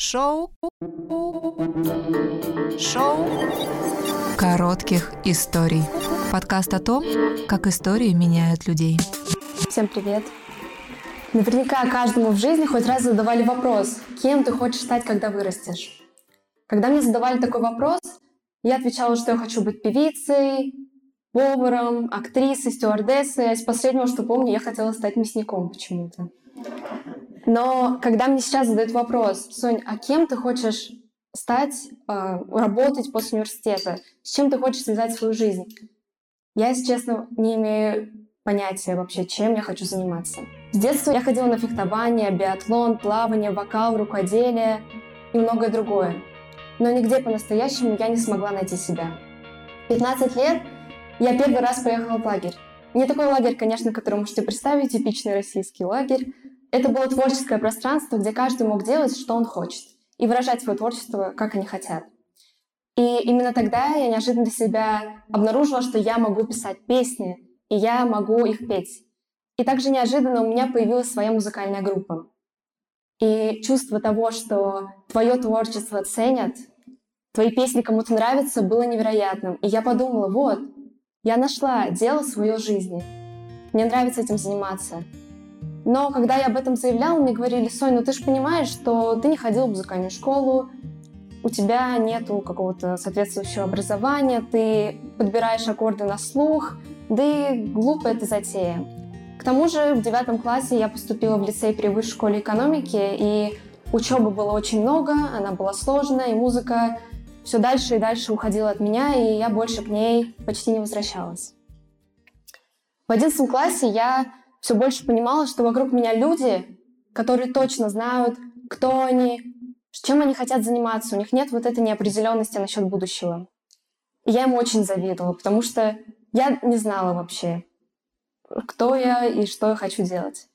Шоу. Шоу коротких историй. Подкаст о том, как истории меняют людей. Всем привет! Наверняка каждому в жизни хоть раз задавали вопрос, кем ты хочешь стать, когда вырастешь. Когда мне задавали такой вопрос, я отвечала, что я хочу быть певицей, поваром, актрисой, стюардессой. А из последнего, что помню, я хотела стать мясником почему-то. Но когда мне сейчас задают вопрос, Сонь, а кем ты хочешь стать, э, работать после университета? С чем ты хочешь связать свою жизнь? Я, если честно, не имею понятия вообще, чем я хочу заниматься. С детства я ходила на фехтование, биатлон, плавание, вокал, рукоделие и многое другое. Но нигде по-настоящему я не смогла найти себя. 15 лет я первый раз поехала в лагерь. Не такой лагерь, конечно, который можете представить, типичный российский лагерь, это было творческое пространство, где каждый мог делать, что он хочет, и выражать свое творчество, как они хотят. И именно тогда я неожиданно для себя обнаружила, что я могу писать песни, и я могу их петь. И также неожиданно у меня появилась своя музыкальная группа. И чувство того, что твое творчество ценят, твои песни кому-то нравятся, было невероятным. И я подумала, вот, я нашла дело своей жизни. Мне нравится этим заниматься. Но когда я об этом заявляла, мне говорили, Соня, ну ты же понимаешь, что ты не ходила в музыкальную школу, у тебя нету какого-то соответствующего образования, ты подбираешь аккорды на слух, да и глупая эта затея. К тому же в девятом классе я поступила в лицей при высшей школе экономики, и учебы было очень много, она была сложная, и музыка все дальше и дальше уходила от меня, и я больше к ней почти не возвращалась. В одиннадцатом классе я все больше понимала, что вокруг меня люди, которые точно знают, кто они, чем они хотят заниматься. У них нет вот этой неопределенности насчет будущего. И я ему очень завидовала, потому что я не знала вообще, кто я и что я хочу делать.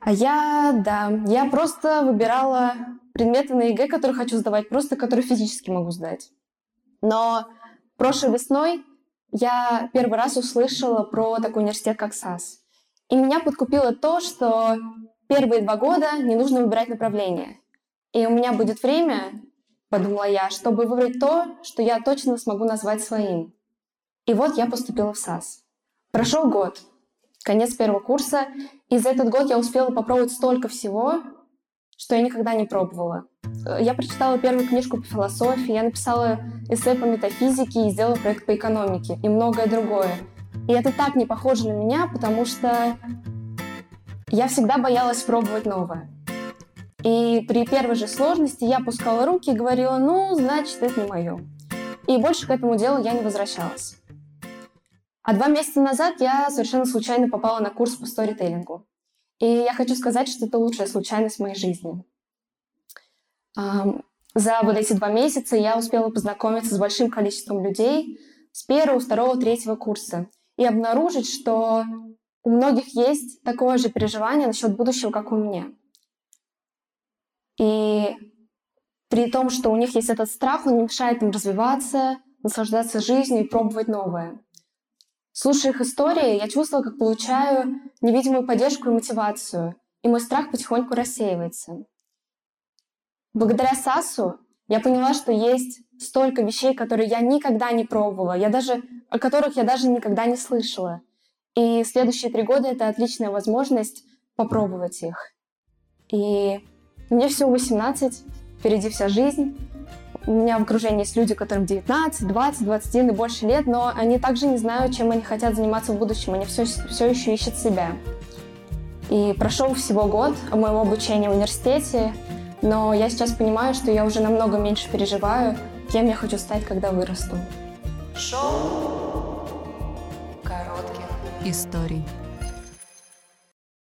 А я, да, я просто выбирала предметы на ЕГЭ, которые хочу сдавать, просто которые физически могу сдать. Но прошлой весной я первый раз услышала про такой университет, как SAS. И меня подкупило то, что первые два года не нужно выбирать направление. И у меня будет время, подумала я, чтобы выбрать то, что я точно смогу назвать своим. И вот я поступила в SAS. Прошел год, конец первого курса, и за этот год я успела попробовать столько всего, что я никогда не пробовала. Я прочитала первую книжку по философии, я написала эссе по метафизике и сделала проект по экономике и многое другое. И это так не похоже на меня, потому что я всегда боялась пробовать новое. И при первой же сложности я пускала руки и говорила, ну, значит, это не мое. И больше к этому делу я не возвращалась. А два месяца назад я совершенно случайно попала на курс по сторителлингу. И я хочу сказать, что это лучшая случайность в моей жизни. За вот эти два месяца я успела познакомиться с большим количеством людей с первого, второго, третьего курса и обнаружить, что у многих есть такое же переживание насчет будущего, как у меня. И при том, что у них есть этот страх, он не мешает им развиваться, наслаждаться жизнью и пробовать новое. Слушая их истории, я чувствовала, как получаю невидимую поддержку и мотивацию, и мой страх потихоньку рассеивается. Благодаря САСу я поняла, что есть столько вещей, которые я никогда не пробовала, я даже, о которых я даже никогда не слышала. И следующие три года — это отличная возможность попробовать их. И мне всего 18, впереди вся жизнь. У меня в окружении есть люди, которым 19, 20, 21 и больше лет, но они также не знают, чем они хотят заниматься в будущем. Они все, все еще ищут себя. И прошел всего год моего обучения в университете, но я сейчас понимаю, что я уже намного меньше переживаю, кем я хочу стать, когда вырасту. Шоу коротких историй.